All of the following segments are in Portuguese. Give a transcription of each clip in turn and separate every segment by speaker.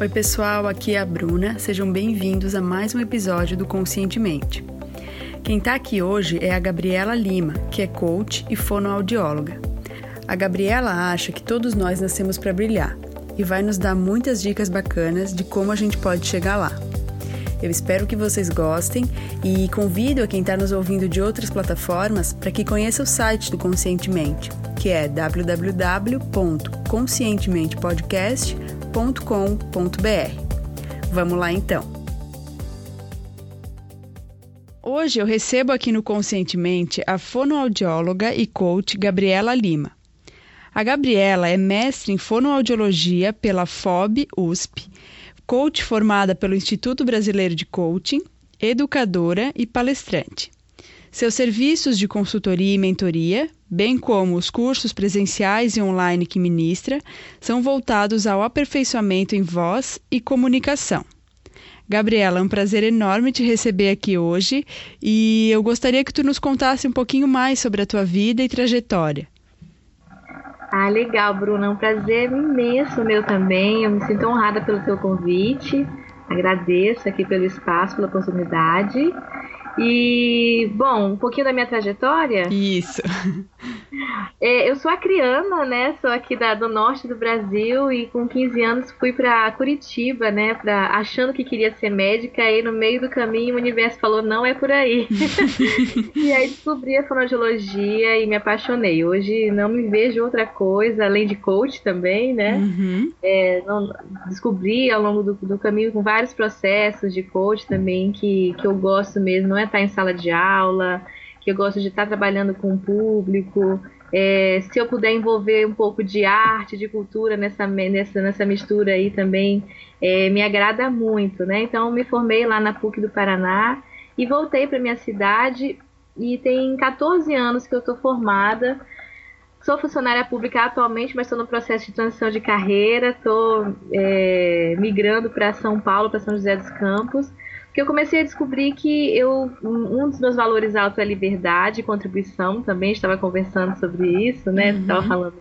Speaker 1: Oi, pessoal, aqui é a Bruna. Sejam bem-vindos a mais um episódio do Conscientemente. Quem está aqui hoje é a Gabriela Lima, que é coach e fonoaudióloga. A Gabriela acha que todos nós nascemos para brilhar e vai nos dar muitas dicas bacanas de como a gente pode chegar lá. Eu espero que vocês gostem e convido a quem está nos ouvindo de outras plataformas para que conheça o site do Conscientemente, que é www.conscientementepodcast.com www.fonoaudiologia.com.br. Vamos lá então. Hoje eu recebo aqui no Conscientemente a fonoaudióloga e coach Gabriela Lima. A Gabriela é mestre em fonoaudiologia pela FOB USP, coach formada pelo Instituto Brasileiro de Coaching, educadora e palestrante. Seus serviços de consultoria e mentoria, bem como os cursos presenciais e online que ministra, são voltados ao aperfeiçoamento em voz e comunicação. Gabriela, é um prazer enorme te receber aqui hoje e eu gostaria que tu nos contasse um pouquinho mais sobre a tua vida e trajetória.
Speaker 2: Ah, legal, Bruna. É um prazer imenso meu também. Eu me sinto honrada pelo teu convite. Agradeço aqui pelo espaço, pela oportunidade. E, bom, um pouquinho da minha trajetória.
Speaker 1: Isso.
Speaker 2: É, eu sou acriana, né? Sou aqui da, do norte do Brasil e com 15 anos fui para Curitiba, né? Pra, achando que queria ser médica e no meio do caminho o universo falou, não é por aí. e aí descobri a fonoaudiologia e me apaixonei. Hoje não me vejo outra coisa, além de coach também, né? Uhum. É, não, descobri ao longo do, do, caminho com vários processos de coach também que, que eu gosto mesmo, não é estar em sala de aula, que eu gosto de estar trabalhando com o público. É, se eu puder envolver um pouco de arte, de cultura nessa, nessa, nessa mistura aí também, é, me agrada muito, né? Então, me formei lá na PUC do Paraná e voltei para minha cidade e tem 14 anos que eu estou formada. Sou funcionária pública atualmente, mas estou no processo de transição de carreira. Estou é, migrando para São Paulo, para São José dos Campos que eu comecei a descobrir que eu um dos meus valores altos é liberdade e contribuição. Também estava conversando sobre isso, né? Uhum. Estava falando,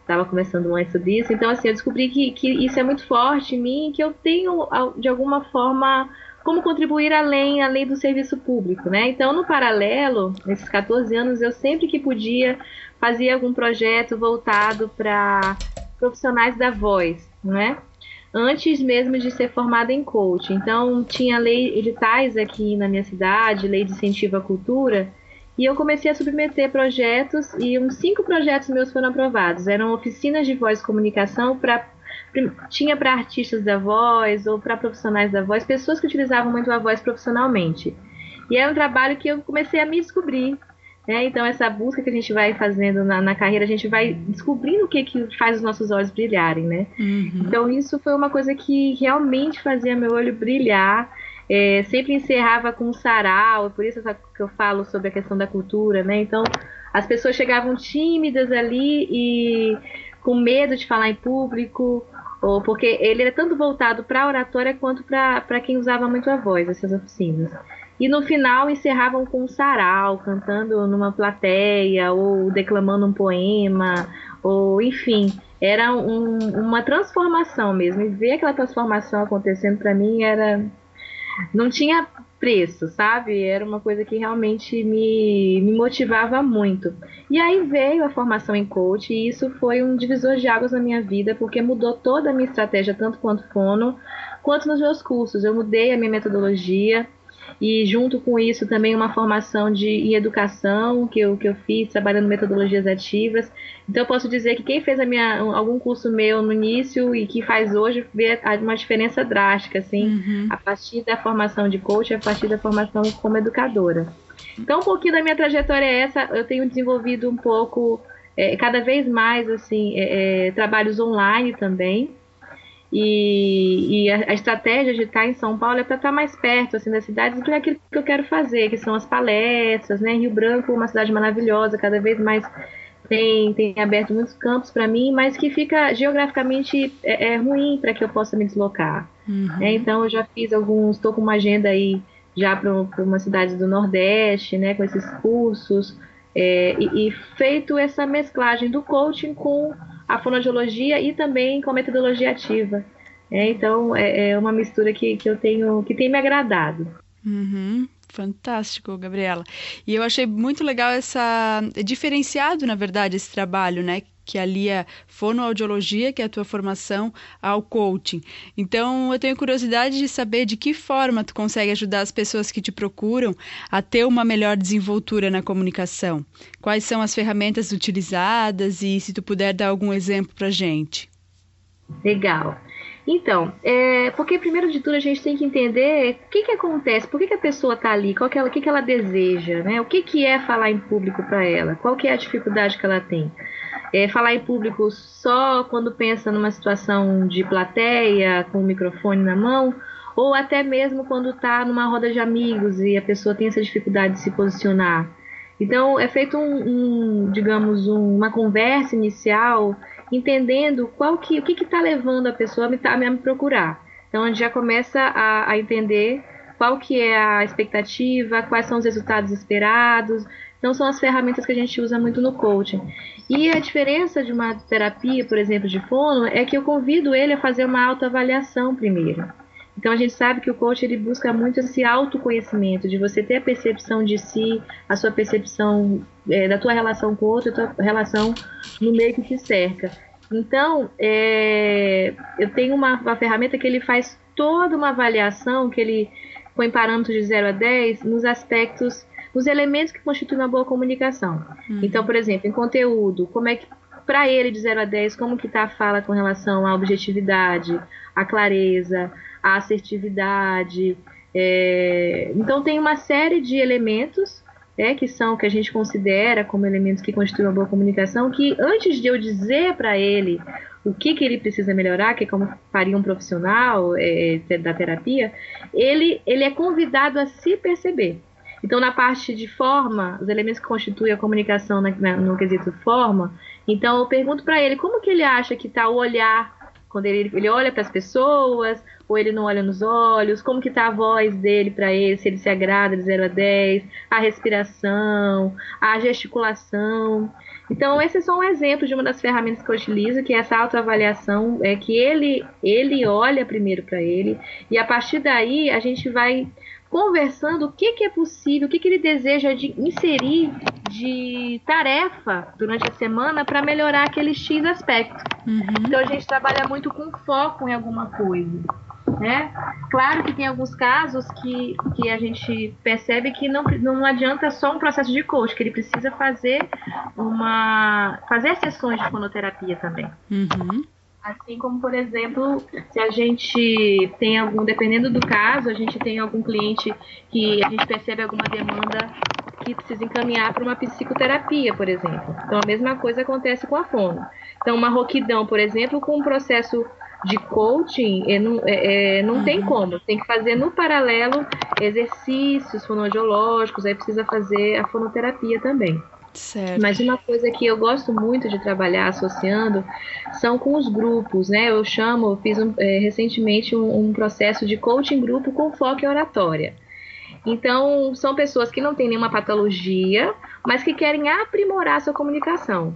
Speaker 2: estava conversando mais sobre isso. Então, assim, eu descobri que, que isso é muito forte em mim, que eu tenho de alguma forma como contribuir além, além do serviço público, né? Então, no paralelo, nesses 14 anos, eu sempre que podia fazia algum projeto voltado para profissionais da voz, né? Antes mesmo de ser formada em coach. Então, tinha lei, editais aqui na minha cidade, lei de incentivo à cultura, e eu comecei a submeter projetos, e uns cinco projetos meus foram aprovados. Eram oficinas de voz e comunicação para tinha para artistas da voz ou para profissionais da voz, pessoas que utilizavam muito a voz profissionalmente. E é um trabalho que eu comecei a me descobrir, né? Então, essa busca que a gente vai fazendo na, na, carreira, a gente vai descobrindo o que, que faz os nossos olhos brilharem, né? Uhum. Então, isso foi uma coisa que realmente fazia meu olho brilhar. É, sempre encerrava com um sarau, por isso que eu falo sobre a questão da cultura, né? Então, as pessoas chegavam tímidas ali e com medo de falar em público, ou porque ele era tanto voltado para a oratória quanto para quem usava muito a voz, essas oficinas. E no final encerravam com um sarau, cantando numa plateia, ou declamando um poema, ou enfim, era um, uma transformação mesmo. E ver aquela transformação acontecendo para mim era. Não tinha preço, sabe? Era uma coisa que realmente me, me motivava muito. E aí veio a formação em coach, e isso foi um divisor de águas na minha vida, porque mudou toda a minha estratégia, tanto quanto fono, quanto nos meus cursos. Eu mudei a minha metodologia e junto com isso também uma formação de, em educação que eu, que eu fiz, trabalhando metodologias ativas. Então eu posso dizer que quem fez a minha, algum curso meu no início e que faz hoje vê uma diferença drástica, assim, uhum. a partir da formação de coach, a partir da formação como educadora. Então um pouquinho da minha trajetória é essa, eu tenho desenvolvido um pouco, é, cada vez mais, assim, é, é, trabalhos online também, e, e a, a, estratégia de estar em São Paulo é para estar mais perto assim, das cidades que é aquilo que eu quero fazer, que são as palestras, né? Rio Branco, uma cidade maravilhosa, cada vez mais tem, tem aberto muitos campos para mim, mas que fica geograficamente é, é ruim para que eu possa me deslocar. Uhum. É, então eu já fiz alguns, estou com uma agenda aí já para uma cidade do Nordeste, né? Com esses cursos. É, e, e feito essa mesclagem do coaching com a fonoaudiologia e também com a metodologia ativa. É, então é, é, uma mistura que, que eu tenho, que tem me agradado.
Speaker 1: Uhum. Fantástico, Gabriela. E eu achei muito legal essa. Diferenciado, na verdade, esse trabalho, né? Que alia fonoaudiologia, que é a tua formação, ao coaching. Então, eu tenho curiosidade de saber de que forma tu consegue ajudar as pessoas que te procuram a ter uma melhor desenvoltura na comunicação. Quais são as ferramentas utilizadas e se tu puder dar algum exemplo para gente.
Speaker 2: Legal. Então, é, porque primeiro de tudo a gente tem que entender o que, que acontece, por que, que a pessoa está ali, qual que ela, o que, que ela deseja, né? O que, que é falar em público para ela, qual que é a dificuldade que ela tem. É, falar em público só quando pensa numa situação de plateia, com o microfone na mão, ou até mesmo quando está numa roda de amigos e a pessoa tem essa dificuldade de se posicionar. Então, é feito um, um digamos, um, uma conversa inicial entendendo qual que, o que está levando a pessoa a me, a me procurar. Então a gente já começa a, a entender qual que é a expectativa, quais são os resultados esperados. Então são as ferramentas que a gente usa muito no coaching. E a diferença de uma terapia, por exemplo, de fono, é que eu convido ele a fazer uma autoavaliação primeiro. Então a gente sabe que o coach ele busca muito esse autoconhecimento, de você ter a percepção de si, a sua percepção é, da tua relação com o outro, a tua relação no meio que te cerca. Então, é, eu tenho uma, uma, ferramenta que ele faz toda uma avaliação, que ele põe parâmetros de 0 a 10 nos aspectos, nos elementos que constituem uma boa comunicação. Uhum. Então, por exemplo, em conteúdo, como é que para ele de 0 a 10, como que está a fala com relação à objetividade, à clareza, à assertividade. É... Então tem uma série de elementos é, que são que a gente considera como elementos que constituem uma boa comunicação, que antes de eu dizer para ele o que, que ele precisa melhorar, que é como faria um profissional é, da terapia, ele, ele é convidado a se perceber. Então, na parte de forma, os elementos que constituem a comunicação na, na, no quesito forma, então eu pergunto para ele como que ele acha que está o olhar quando ele, ele olha para as pessoas, ou ele não olha nos olhos, como que tá a voz dele para ele, se ele se agrada de 0 a 10, a respiração, a gesticulação. Então, esses são exemplos de uma das ferramentas que eu utilizo, que é essa autoavaliação, é que ele, ele olha primeiro para ele, e a partir daí a gente vai conversando o que, que é possível, o que, que ele deseja de inserir de tarefa durante a semana para melhorar aquele X aspecto. Uhum. Então a gente trabalha muito com foco em alguma coisa. Né? Claro que tem alguns casos que, que a gente percebe que não, não adianta só um processo de coach, que ele precisa fazer uma fazer sessões de fonoterapia também. Uhum. Assim como, por exemplo, se a gente tem algum, dependendo do caso, a gente tem algum cliente que a gente percebe alguma demanda que precisa encaminhar para uma psicoterapia, por exemplo. Então, a mesma coisa acontece com a fono. Então, uma roquidão, por exemplo, com um processo de coaching, é, não, é, é, não uhum. tem como. Tem que fazer no paralelo exercícios fonoaudiológicos, aí precisa fazer a fonoterapia também. Certo. Mas uma coisa que eu gosto muito de trabalhar associando são com os grupos, né? Eu chamo, eu fiz um, é, recentemente um, um, processo de coaching grupo com foco em oratória. Então, são pessoas que não têm nenhuma patologia, mas que querem aprimorar sua comunicação.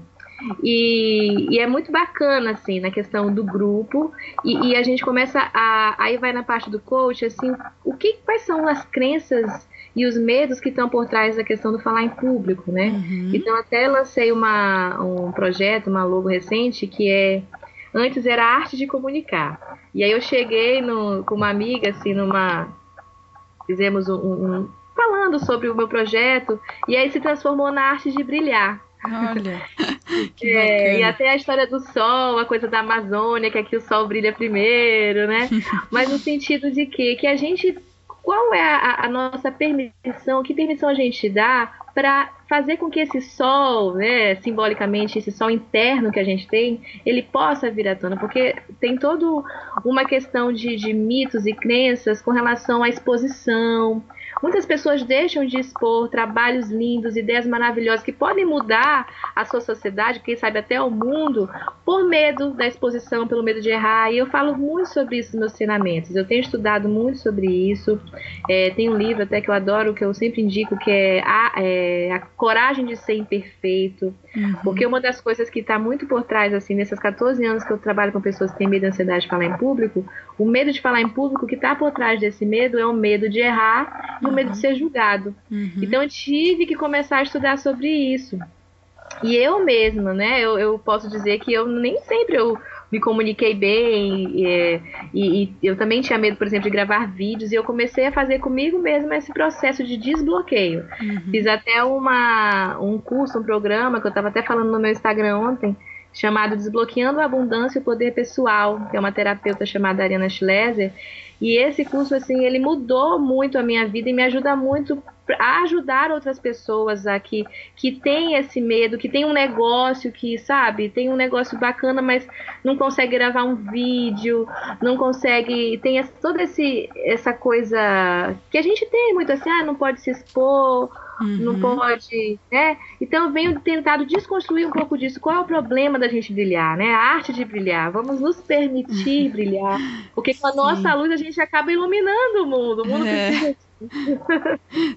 Speaker 2: E, e, é muito bacana, assim, na questão do grupo. E, e, a gente começa a. Aí vai na parte do coach, assim, o que, quais são as crenças e os medos que estão por trás da questão do falar em público, né? Uhum. Então até lancei uma, um projeto, uma logo recente, que é antes era a arte de comunicar. E aí eu cheguei no, com uma amiga, assim, numa. Fizemos um, um, falando sobre o meu projeto, e aí se transformou na arte de brilhar.
Speaker 1: Olha.
Speaker 2: É, e até a história do sol, a coisa da Amazônia, que aqui o sol brilha primeiro, né? Mas no sentido de que, que a gente qual é a, a, nossa permissão, que permissão a gente dá para fazer com que esse sol, né, simbolicamente, esse sol interno que a gente tem, ele possa vir à tona, porque tem toda uma questão de, de mitos e crenças com relação à exposição, Muitas pessoas deixam de expor trabalhos lindos, ideias maravilhosas que podem mudar a sua sociedade, quem sabe até o mundo, por medo da exposição, pelo medo de errar. E eu falo muito sobre isso nos meus treinamentos. Eu tenho estudado muito sobre isso. É, tem um livro até que eu adoro, que eu sempre indico, que é A, é, a Coragem de Ser Imperfeito. Uhum. Porque uma das coisas que está muito por trás, assim, nesses 14 anos que eu trabalho com pessoas que têm medo e ansiedade de falar em público, o medo de falar em público, que está por trás desse medo é o medo de errar e uhum. o medo de ser julgado. Uhum. Então eu tive que começar a estudar sobre isso. E eu mesma, né, eu, eu posso dizer que eu nem sempre eu me comuniquei bem e, e, e, eu também tinha medo, por exemplo, de gravar vídeos e eu comecei a fazer comigo mesma esse processo de desbloqueio. Uhum. Fiz até uma, um curso, um programa que eu estava até falando no meu Instagram ontem, chamado Desbloqueando a Abundância e o Poder Pessoal, que é uma terapeuta chamada Ariana Schleser. E esse curso, assim, ele mudou muito a minha vida e me ajuda muito a ajudar outras pessoas aqui que tem esse medo, que tem um negócio que, sabe, tem um negócio bacana, mas não consegue gravar um vídeo, não consegue, tem toda esse, essa coisa que a gente tem muito assim, ah, não pode se expor, Uhum. Não pode, né? Então eu venho tentado desconstruir um pouco disso. Qual é o problema da gente brilhar, né? A arte de brilhar. Vamos nos permitir brilhar, porque com a Sim. nossa luz a gente acaba iluminando o mundo. O mundo é. precisa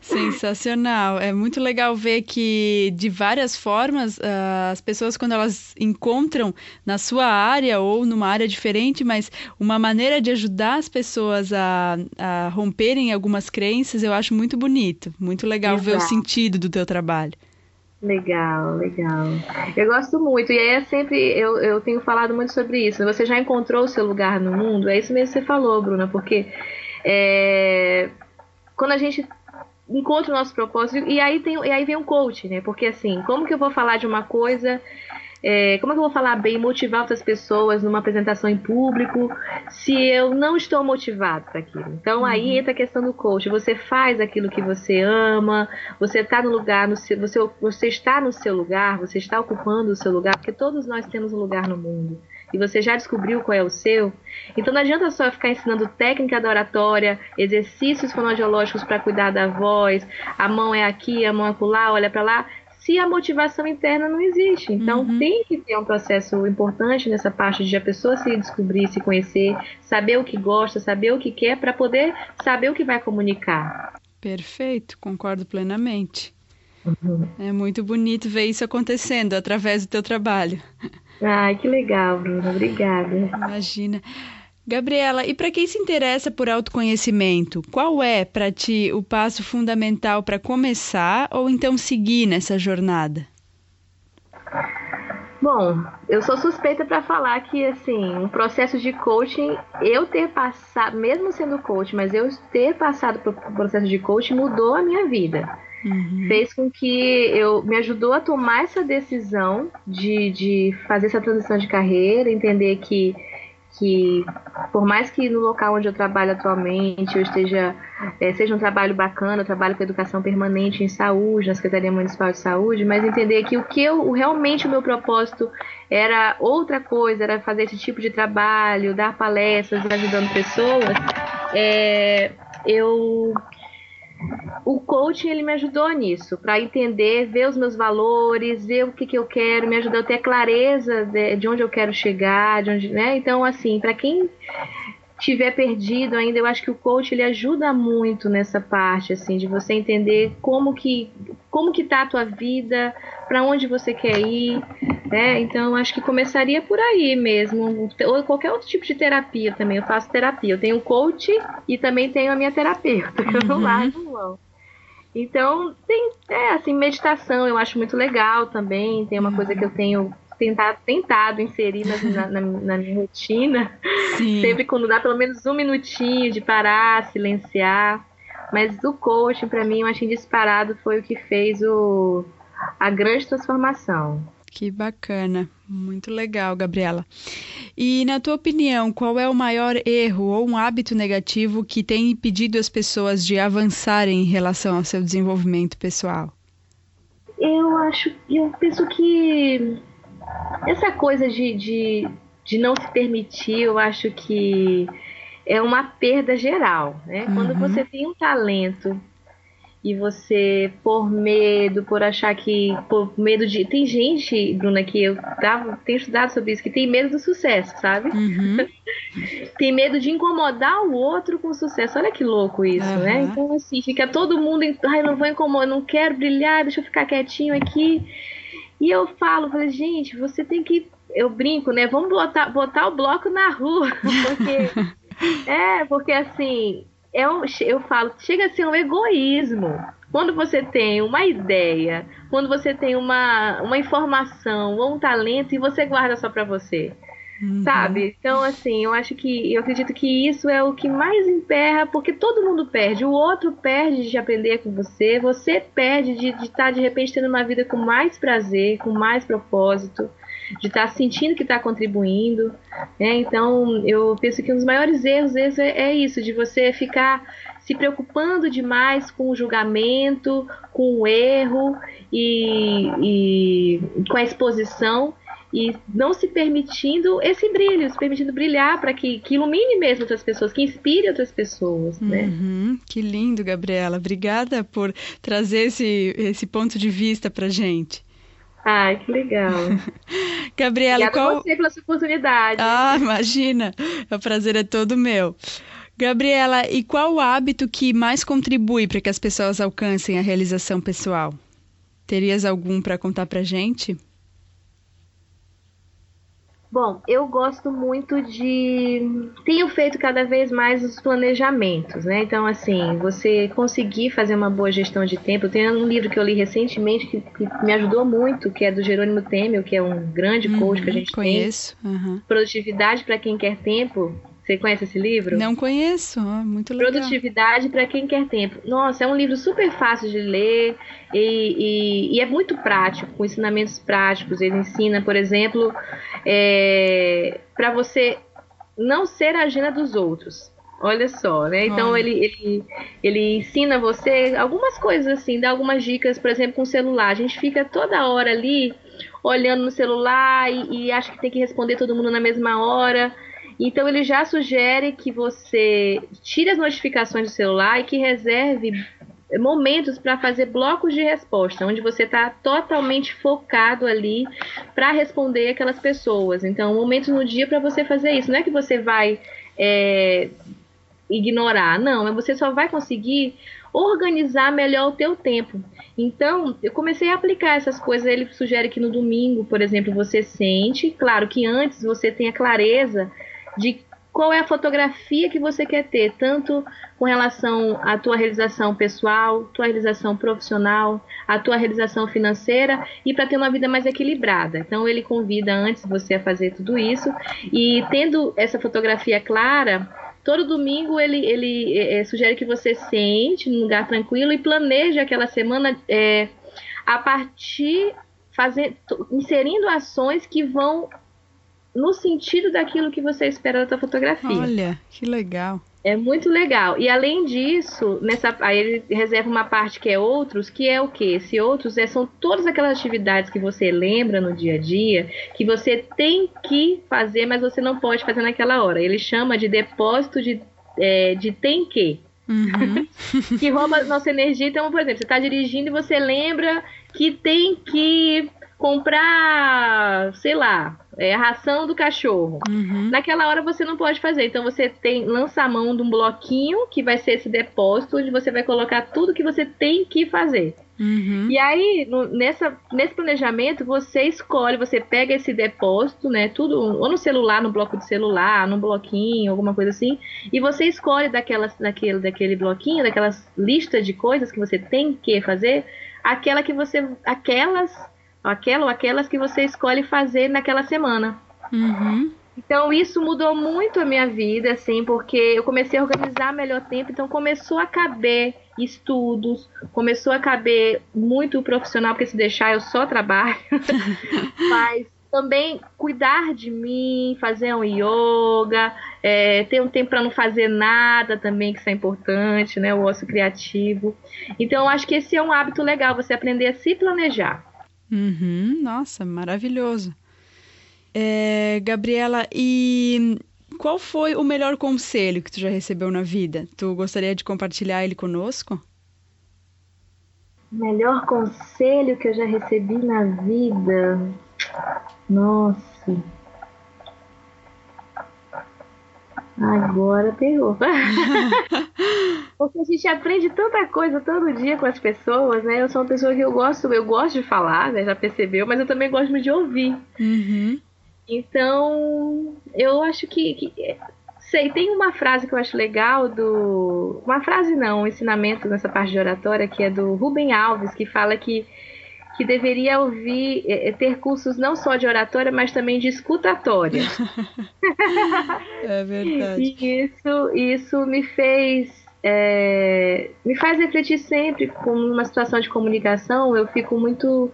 Speaker 1: Sensacional. É muito legal ver que, de várias formas, uh, as pessoas, quando elas encontram na sua área ou numa área diferente, mas uma maneira de ajudar as pessoas a, a romperem algumas crenças, eu acho muito bonito. Muito legal Exato. ver o sentido do teu trabalho.
Speaker 2: Legal, legal. Eu gosto muito. E aí é sempre, eu, eu tenho falado muito sobre isso. Você já encontrou o seu lugar no mundo? É isso mesmo que você falou, Bruna, porque é, quando a gente encontra o nosso propósito, e aí, tem, e aí vem um coach, né? Porque assim, como que eu vou falar de uma coisa, é, como é que eu vou falar bem, motivar outras pessoas numa apresentação em público, se eu não estou motivado para aquilo? Então uhum. aí entra a questão do coach. Você faz aquilo que você ama, você está no lugar, no seu, você, você está no seu lugar, você está ocupando o seu lugar, porque todos nós temos um lugar no mundo e você já descobriu qual é o seu, então não adianta só ficar ensinando técnica da oratória, exercícios fonoaudiológicos para cuidar da voz, a mão é aqui, a mão é acolá, olha para lá, se a motivação interna não existe. Então uhum. tem que ter um processo importante nessa parte de a pessoa se descobrir, se conhecer, saber o que gosta, saber o que quer para poder saber o que vai comunicar.
Speaker 1: Perfeito, concordo plenamente. Uhum. É muito bonito ver isso acontecendo através do teu trabalho.
Speaker 2: Ai, que legal, Bruna. Obrigada.
Speaker 1: Imagina. Gabriela, e para quem se interessa por autoconhecimento, qual é para ti o passo fundamental para começar ou então seguir nessa jornada?
Speaker 2: Bom, eu sou suspeita para falar que assim, um processo de coaching, eu ter passado, mesmo sendo coach, mas eu ter passado pelo processo de coaching mudou a minha vida uhum. fez com que eu me ajudou a tomar essa decisão de, de fazer essa transição de carreira, entender que que por mais que no local onde eu trabalho atualmente eu esteja é, seja um trabalho bacana, eu trabalho com educação permanente em saúde, na Secretaria Municipal de Saúde, mas entender que o que eu realmente o meu propósito era outra coisa, era fazer esse tipo de trabalho, dar palestras, ajudando pessoas, é, eu o coaching ele me ajudou nisso, para entender, ver os meus valores, ver o que, que eu quero, me ajudou a ter clareza de, de onde eu quero chegar, de onde, né? Então, assim, para quem tiver perdido ainda, eu acho que o coach ele ajuda muito nessa parte, assim, de você entender como que como que tá a tua vida, para onde você quer ir, né? Então, acho que começaria por aí mesmo, ou qualquer outro tipo de terapia também. Eu faço terapia, eu tenho coach e também tenho a minha terapeuta, que eu não uhum. largo mão. Então, tem, é, assim, meditação eu acho muito legal também, tem uma coisa que eu tenho tentado, tentado inserir na, na, na minha rotina. Sim. Sempre quando dá pelo menos um minutinho de parar, silenciar. Mas o coaching, para mim, eu acho que disparado foi o que fez o, a grande transformação.
Speaker 1: Que bacana, muito legal, Gabriela. E na tua opinião, qual é o maior erro ou um hábito negativo que tem impedido as pessoas de avançarem em relação ao seu desenvolvimento pessoal?
Speaker 2: Eu acho, eu penso que essa coisa de, de, de não se permitir, eu acho que é uma perda geral, né? Uhum. Quando você tem um talento e você por medo, por achar que por medo de tem gente, Bruna, que eu tava, tenho estudado sobre isso, que tem medo do sucesso, sabe? Uhum. tem medo de incomodar o outro com o sucesso. Olha que louco isso, uhum. né? Então assim, fica todo mundo, ai, não vou incomodar, não quero brilhar, deixa eu ficar quietinho aqui. E eu falo, falei, gente, você tem que eu brinco, né? Vamos botar, botar o bloco na rua, porque é, porque assim, é um, eu falo, chega a ser um egoísmo. Quando você tem uma ideia, quando você tem uma, uma informação ou um talento e você guarda só para você. Uhum. Sabe? Então, assim, eu acho que eu acredito que isso é o que mais emperra, porque todo mundo perde. O outro perde de aprender com você, você perde de estar, de, tá, de repente, tendo uma vida com mais prazer, com mais propósito de estar tá sentindo que está contribuindo. Né? Então, eu penso que um dos maiores erros é, é isso, de você ficar se preocupando demais com o julgamento, com o erro e, e com a exposição e não se permitindo esse brilho, se permitindo brilhar para que, que ilumine mesmo outras pessoas, que inspire outras pessoas, né?
Speaker 1: Uhum, que lindo, Gabriela. Obrigada por trazer esse, esse ponto de vista para gente.
Speaker 2: Ai, que legal.
Speaker 1: Gabriela,
Speaker 2: Obrigada
Speaker 1: qual...
Speaker 2: você pela sua oportunidade.
Speaker 1: Ah, imagina. O prazer é todo meu. Gabriela, e qual o hábito que mais contribui para que as pessoas alcancem a realização pessoal? Terias algum para contar para gente?
Speaker 2: Bom, eu gosto muito de. Tenho feito cada vez mais os planejamentos, né? Então, assim, você conseguir fazer uma boa gestão de tempo. Tem um livro que eu li recentemente que, que me ajudou muito, que é do Jerônimo Temel, que é um grande coach uhum, que a gente
Speaker 1: conheço. tem. Uhum.
Speaker 2: Produtividade para quem quer tempo. Você conhece esse livro?
Speaker 1: Não conheço, muito legal.
Speaker 2: Produtividade para quem quer tempo. Nossa, é um livro super fácil de ler e, e, e é muito prático, com ensinamentos práticos. Ele ensina, por exemplo, é, para você não ser a agenda dos outros. Olha só, né? Então ele, ele, ele ensina você algumas coisas assim, dá algumas dicas, por exemplo, com o celular. A gente fica toda hora ali olhando no celular e, e acha que tem que responder todo mundo na mesma hora. Então ele já sugere que você tire as notificações do celular e que reserve momentos para fazer blocos de resposta, onde você está totalmente focado ali para responder aquelas pessoas. Então, momentos no dia para você fazer isso. Não é que você vai é, ignorar, não, é você só vai conseguir organizar melhor o teu tempo. Então, eu comecei a aplicar essas coisas. Ele sugere que no domingo, por exemplo, você sente, claro que antes você tenha clareza de qual é a fotografia que você quer ter, tanto com relação à tua realização pessoal, tua realização profissional, a tua realização financeira e para ter uma vida mais equilibrada. Então ele convida antes você a fazer tudo isso e tendo essa fotografia clara, todo domingo ele, ele é, sugere que você sente num lugar tranquilo e planeje aquela semana é, a partir inserindo ações que vão no sentido daquilo que você espera da sua fotografia.
Speaker 1: Olha, que legal.
Speaker 2: É muito legal. E além disso, nessa, aí ele reserva uma parte que é outros, que é o que? Esse outros é, são todas aquelas atividades que você lembra no dia a dia, que você tem que fazer, mas você não pode fazer naquela hora. Ele chama de depósito de, é, de tem que. Uhum. que rouba nossa energia. Então, por exemplo, você está dirigindo e você lembra que tem que comprar, sei lá, é a ração do cachorro. Uhum. Naquela hora você não pode fazer. Então você tem lança a mão de um bloquinho que vai ser esse depósito onde você vai colocar tudo que você tem que fazer. Uhum. E aí, no, nessa, nesse planejamento, você escolhe, você pega esse depósito, né? Tudo, ou no celular, no bloco de celular, no bloquinho, alguma coisa assim, e você escolhe daquelas, daquele, daquele bloquinho, daquelas listas de coisas que você tem que fazer, aquela que você. aquelas aquela ou aquelas que você escolhe fazer naquela semana. Uhum. Então isso mudou muito a minha vida, assim, porque eu comecei a organizar melhor tempo, então começou a caber estudos, começou a caber muito profissional, porque se deixar eu só trabalho, mas também cuidar de mim, fazer um yoga, é, ter um tempo para não fazer nada também, que isso é importante, né? O ócio criativo. Então, eu acho que esse é um hábito legal, você aprender a se planejar.
Speaker 1: Uhum, nossa, maravilhoso. É, Gabriela, e qual foi o melhor conselho que tu já recebeu na vida? Tu gostaria de compartilhar ele conosco?
Speaker 2: Melhor conselho que eu já recebi na vida. Nossa. Agora pegou. Porque a gente aprende tanta coisa todo dia com as pessoas, né? Eu sou uma pessoa que eu gosto, eu gosto de falar, né? Já percebeu, mas eu também gosto de ouvir.
Speaker 1: Uhum.
Speaker 2: Então, eu acho que, que, Sei, tem uma frase que eu acho legal do. Uma frase não, um ensinamento nessa parte de oratória, que é do Rubem Alves, que fala que que deveria ouvir, é, é, ter cursos não só de oratória, mas também de escutatória.
Speaker 1: é verdade.
Speaker 2: E isso, isso me fez, é, me faz refletir sempre com uma situação de comunicação. Eu fico muito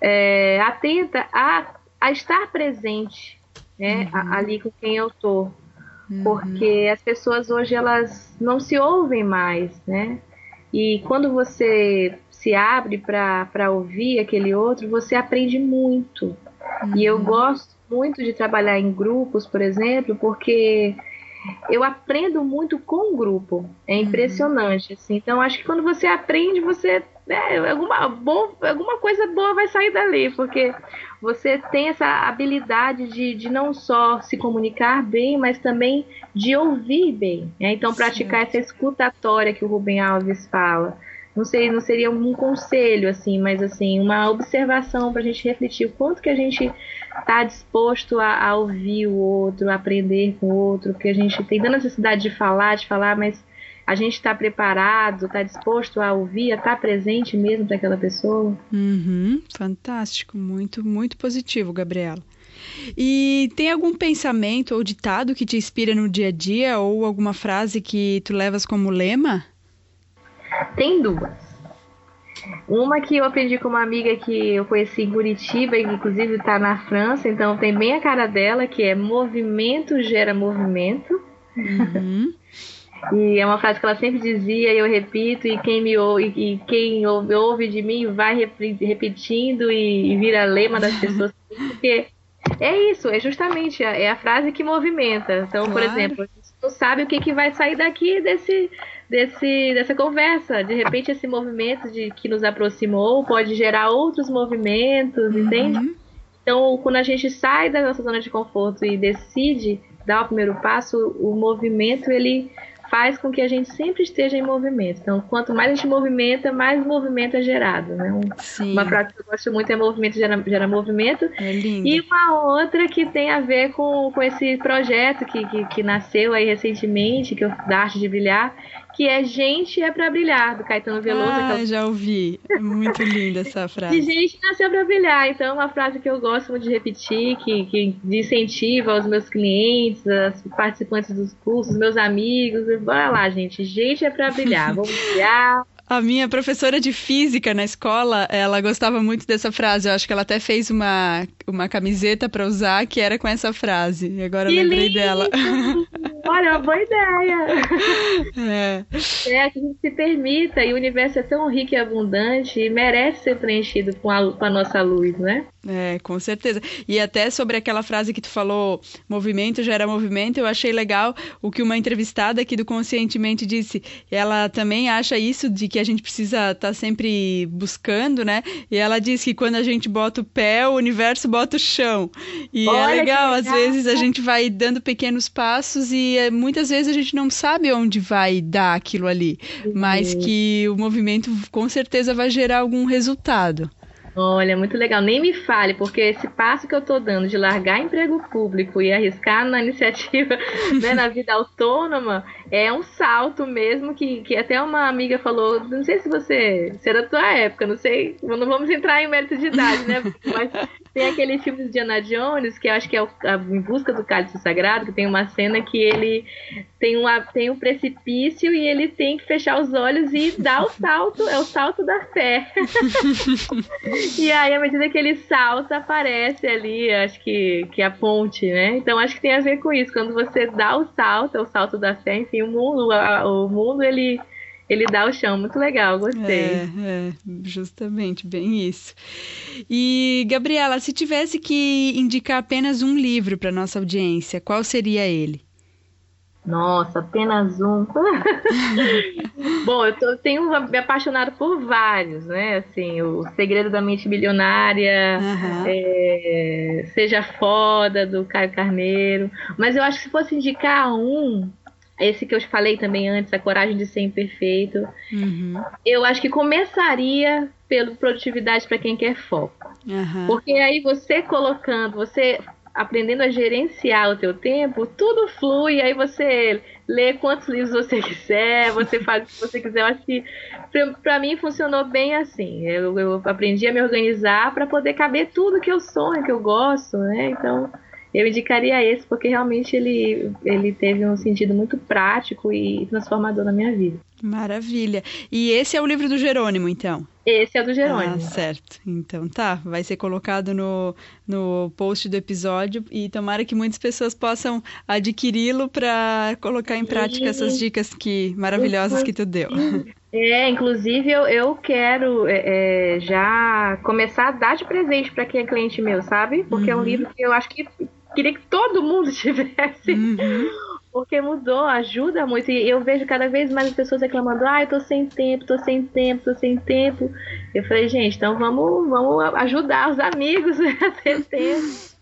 Speaker 2: é, atenta a, a estar presente, né, uhum. ali com quem eu tô, uhum. porque as pessoas hoje elas não se ouvem mais, né? E quando você se abre para ouvir aquele outro, você aprende muito. Uhum. E eu uhum. gosto muito de trabalhar em grupos, por exemplo, porque eu aprendo muito com o grupo. É uhum. impressionante. Uhum. Assim. Então, acho que quando você aprende, você. É, alguma, bom, alguma coisa boa vai sair dali, porque você tem essa habilidade de, de não só se comunicar bem, mas também de ouvir bem. Né? Então, praticar essa escutatória que o Rubem Alves fala não sei, não seria um conselho assim, mas assim uma observação para a gente refletir o quanto que a gente está disposto a, a, ouvir o outro, aprender com o outro, porque a gente tem tanta necessidade de falar, de falar, mas a gente está preparado, está disposto a ouvir, a estar tá presente mesmo para aquela pessoa.
Speaker 1: Uhum, fantástico, muito, muito positivo, Gabriela. E tem algum pensamento ou ditado que te inspira no dia a dia ou alguma frase que tu levas como lema?
Speaker 2: Tem duas. Uma que eu aprendi com uma amiga que eu conheci em Curitiba, e que inclusive está na França, então tem bem a cara dela, que é movimento gera movimento. Uhum. E é uma frase que ela sempre dizia, e eu repito, e quem me ouve, e quem ouve, de mim vai repetindo e, vira lema das pessoas, porque é isso, é justamente a, é a frase que movimenta. Então, claro. por exemplo, a gente não sabe o que, que vai sair daqui desse desse, dessa conversa. De repente, esse movimento de que nos aproximou pode gerar outros movimentos, uhum. entende? Então, quando a gente sai da nossa zona de conforto e decide dar o primeiro passo, o movimento ele faz com que a gente sempre esteja em movimento. Então, quanto mais a gente movimenta, mais movimento é gerado. Né? Um, uma frase que eu gosto muito é movimento gera, gera movimento.
Speaker 1: É lindo.
Speaker 2: E uma outra que tem a ver com, com esse projeto que, que, que nasceu aí recentemente, que eu, da Arte de Brilhar, que é Gente é para Brilhar, do Caetano Veloso.
Speaker 1: Ah, já ouvi. É muito linda essa frase.
Speaker 2: De gente nasceu para brilhar. Então, é uma frase que eu gosto muito de repetir, que, que incentiva os meus clientes, os participantes dos cursos, meus amigos. Bora lá, gente. Gente é para brilhar. Vamos brilhar.
Speaker 1: A minha professora de física na escola, ela gostava muito dessa frase. Eu acho que ela até fez uma, uma camiseta para usar que era com essa frase. E agora que eu lembrei lindo. dela.
Speaker 2: Olha, uma boa ideia. É. é, que a gente se permita, e o universo é tão rico e abundante e merece ser preenchido com a, com a nossa luz, né?
Speaker 1: É, com certeza. E até sobre aquela frase que tu falou, movimento gera movimento, eu achei legal o que uma entrevistada aqui do Conscientemente disse. Ela também acha isso de que a gente precisa estar tá sempre buscando, né? E ela diz que quando a gente bota o pé, o universo bota o chão. E é Olha é legal, legal, às vezes a gente vai dando pequenos passos e eh, muitas vezes a gente não sabe onde vai dar aquilo ali, uhum. mas que o movimento com certeza vai gerar algum resultado.
Speaker 2: Olha, muito legal. Nem me fale, porque esse passo que eu estou dando de largar emprego público e arriscar na iniciativa, né, na vida autônoma, é um salto mesmo que, que até uma amiga falou, não sei se você, se era da tua época, não sei, não vamos entrar em mérito de idade, né? Mas tem aquele filme de Diana Jones, que eu acho que é o, a, Em Busca do Cálice Sagrado, que tem uma cena que ele tem, uma, tem um precipício e ele tem que fechar os olhos e dar o salto, é o salto da fé. e aí, à medida que ele salta, aparece ali, acho que, que a ponte, né? Então acho que tem a ver com isso. Quando você dá o salto, é o salto da fé, enfim, o mundo, a, o mundo ele ele dá o chão. Muito legal, gostei.
Speaker 1: É, é, justamente, bem isso. E, Gabriela, se tivesse que indicar apenas um livro para nossa audiência, qual seria ele?
Speaker 2: Nossa, apenas um. Bom, eu tô, tenho me apaixonado por vários, né? Assim, o Segredo da Mente Bilionária, uhum. é, Seja Foda, do Caio Carneiro. Mas eu acho que se fosse indicar um, esse que eu falei também antes, A Coragem de Ser Imperfeito, uhum. eu acho que começaria pelo Produtividade para Quem Quer Foco. Uhum. Porque aí você colocando, você aprendendo a gerenciar o teu tempo, tudo flui, aí você lê quantos livros você quiser, você faz o que você quiser. Eu acho que para mim funcionou bem assim. Eu, eu aprendi a me organizar para poder caber tudo que eu sonho, que eu gosto, né? Então, eu indicaria esse porque realmente ele, ele teve um sentido muito prático e transformador na minha vida.
Speaker 1: Maravilha. E esse é o livro do Jerônimo, então?
Speaker 2: Esse é do Jerônimo.
Speaker 1: Ah, certo. Então tá, vai ser colocado no, no post do episódio e tomara que muitas pessoas possam adquiri-lo para colocar em prática essas dicas que maravilhosas que tu deu.
Speaker 2: É, inclusive eu, eu quero é, é, já começar a dar de presente para quem é cliente meu, sabe? Porque uhum. é um uhum. livro que eu acho que queria que todo mundo tivesse. Uhum porque mudou, ajuda muito. E eu vejo cada vez mais as pessoas reclamando: ah, eu tô sem tempo, tô sem tempo, tô sem tempo. Eu falei, gente, então vamos, vamos ajudar os amigos a ter tempo.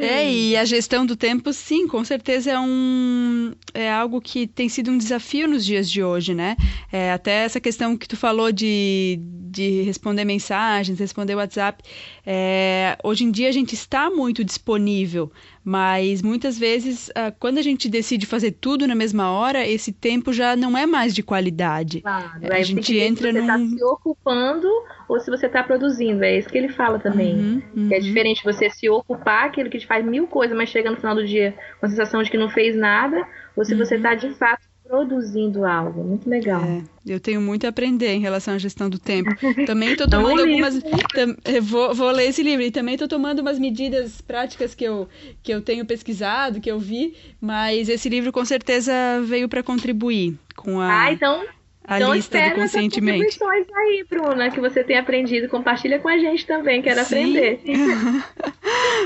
Speaker 1: É, e a gestão do tempo, sim, com certeza é um é algo que tem sido um desafio nos dias de hoje, né? É, até essa questão que tu falou de, de responder mensagens, responder WhatsApp. É, hoje em dia a gente está muito disponível, mas muitas vezes, ah, quando a gente decide fazer tudo na mesma hora, esse tempo já não é mais de qualidade.
Speaker 2: Claro, a gente entra se você está se ocupando ou se você está produzindo. É isso que ele fala também. Uhum, uhum. é diferente você se ocupar, aquilo que te faz mil coisas, mas chega no final do dia com a sensação de que não fez nada, ou se uhum. você está de fato produzindo algo. Muito legal. É,
Speaker 1: eu tenho muito a aprender em relação à gestão do tempo. Também estou tomando algumas. Tam, vou, vou ler esse livro. E também estou tomando umas medidas práticas que eu, que eu tenho pesquisado, que eu vi, mas esse livro com certeza veio para contribuir com a.
Speaker 2: Ah, então
Speaker 1: a então, lista do conscientemente.
Speaker 2: contribuições aí, Bruna, que você tem aprendido. Compartilha com a gente também, quero Sim. aprender.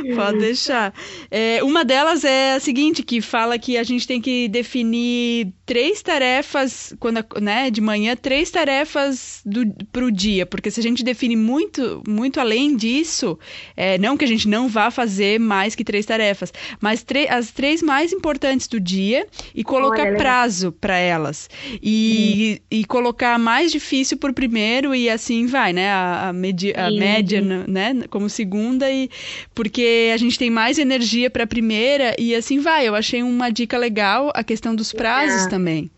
Speaker 1: Pode deixar. É, uma delas é a seguinte, que fala que a gente tem que definir três tarefas, quando, né, de manhã, três tarefas para o dia, porque se a gente define muito, muito além disso, é, não que a gente não vá fazer mais que três tarefas, mas as três mais importantes do dia e colocar Olha, prazo para elas. E, e colocar mais difícil por primeiro e assim vai, né? A, a, medi a média, né? Como segunda e porque a gente tem mais energia para a primeira e assim vai. Eu achei uma dica legal a questão dos prazos é. também.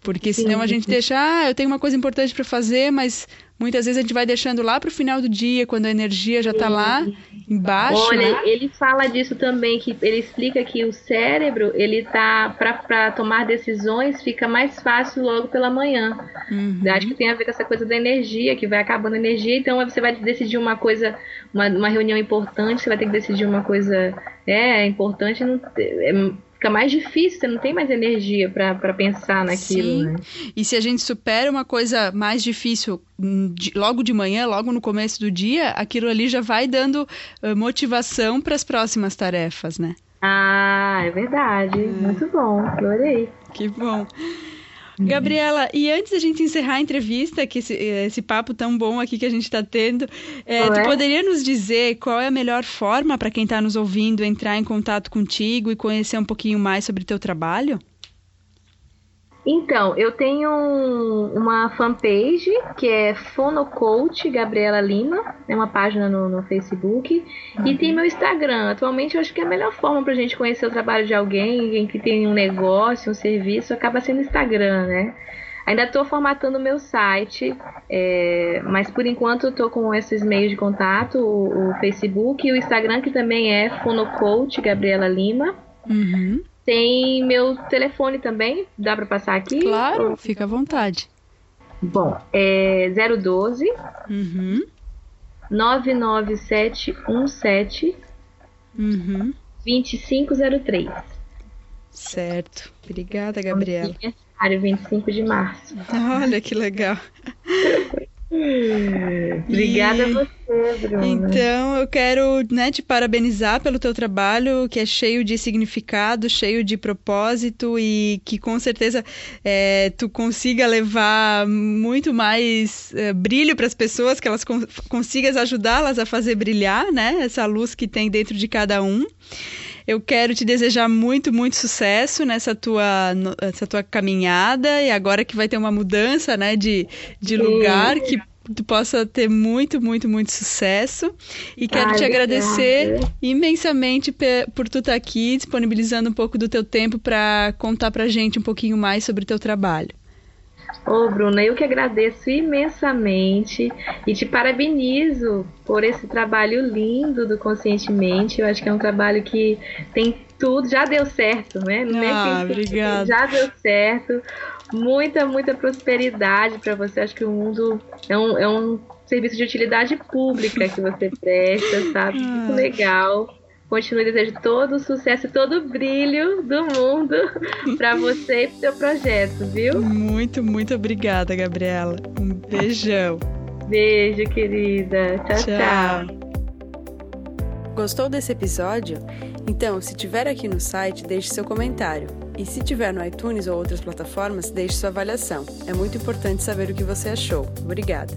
Speaker 1: Porque senão sim, a gente deixa, ah, eu tenho uma coisa importante para fazer, mas muitas vezes a gente vai deixando lá para o final do dia, quando a energia já está lá embaixo.
Speaker 2: Olha,
Speaker 1: né?
Speaker 2: ele fala disso também, que ele explica que o cérebro, ele tá para tomar decisões, fica mais fácil logo pela manhã. Uhum. Acho que tem a ver com essa coisa da energia, que vai acabando a energia, então você vai decidir uma coisa, uma, uma reunião importante, você vai ter que decidir uma coisa é, importante, não, é, fica mais difícil, você não tem mais energia para pensar naquilo. Sim. Né?
Speaker 1: E se a gente supera uma coisa mais difícil hum, logo de manhã, logo no começo do dia, aquilo ali já vai dando uh, motivação para as próximas tarefas, né?
Speaker 2: Ah, é verdade. É. Muito bom, adorei.
Speaker 1: Que bom. Gabriela, e antes da gente encerrar a entrevista, que esse, esse papo tão bom aqui que a gente está tendo, é, tu é? poderia nos dizer qual é a melhor forma para quem está nos ouvindo entrar em contato contigo e conhecer um pouquinho mais sobre o teu trabalho?
Speaker 2: Então, eu tenho uma fanpage que é Fonocoach Gabriela Lima, é uma página no, no Facebook, uhum. e tem meu Instagram. Atualmente eu acho que é a melhor forma para a gente conhecer o trabalho de alguém, alguém que tem um negócio, um serviço, acaba sendo Instagram, né? Ainda estou formatando o meu site, é, mas por enquanto estou com esses meios de contato, o, o, Facebook e o Instagram, que também é Fonocoach Gabriela Lima. Uhum. Tem meu telefone também, dá para passar aqui?
Speaker 1: Claro, fica à vontade.
Speaker 2: Bom, é 012 uhum. 99717 uhum. 2503.
Speaker 1: Certo. Obrigada, Gabriela.
Speaker 2: Aniversário 25 de março.
Speaker 1: Olha que legal.
Speaker 2: Obrigada e... a você, Bruna.
Speaker 1: Então, eu quero né, te parabenizar pelo teu trabalho, que é cheio de significado, cheio de propósito e que com certeza é, tu consiga levar muito mais é, brilho para as pessoas, que elas con consigas ajudá-las a fazer brilhar, né? Essa luz que tem dentro de cada um. Eu quero te desejar muito, muito sucesso nessa tua, nessa tua caminhada e agora que vai ter uma mudança, né, de, de lugar, que tu possa ter muito, muito, muito sucesso. E quero te agradecer obrigada. imensamente por tu estar tá aqui, disponibilizando um pouco do teu tempo para contar pra gente um pouquinho mais sobre o teu trabalho.
Speaker 2: Ô, Bruna, eu que agradeço imensamente e te parabenizo por esse trabalho lindo do Conscientemente. Eu acho que é um trabalho que tem tudo, já deu certo, né?
Speaker 1: Não ah, é obrigada.
Speaker 2: Já deu certo. Muita, muita prosperidade para você. Acho que o mundo é um, é um serviço de utilidade pública que você presta, sabe? Ah. Muito legal. Continue desejo todo o sucesso e todo o brilho do mundo para você e pro seu projeto, viu?
Speaker 1: Muito, muito obrigada, Gabriela. Um beijão.
Speaker 2: Beijo, querida. Tchau, tchau. tchau.
Speaker 1: Gostou desse episódio? Então, se tiver aqui no site, deixe seu comentário. E se tiver no iTunes ou outras plataformas, deixe sua avaliação. É muito importante saber o que você achou. Obrigada.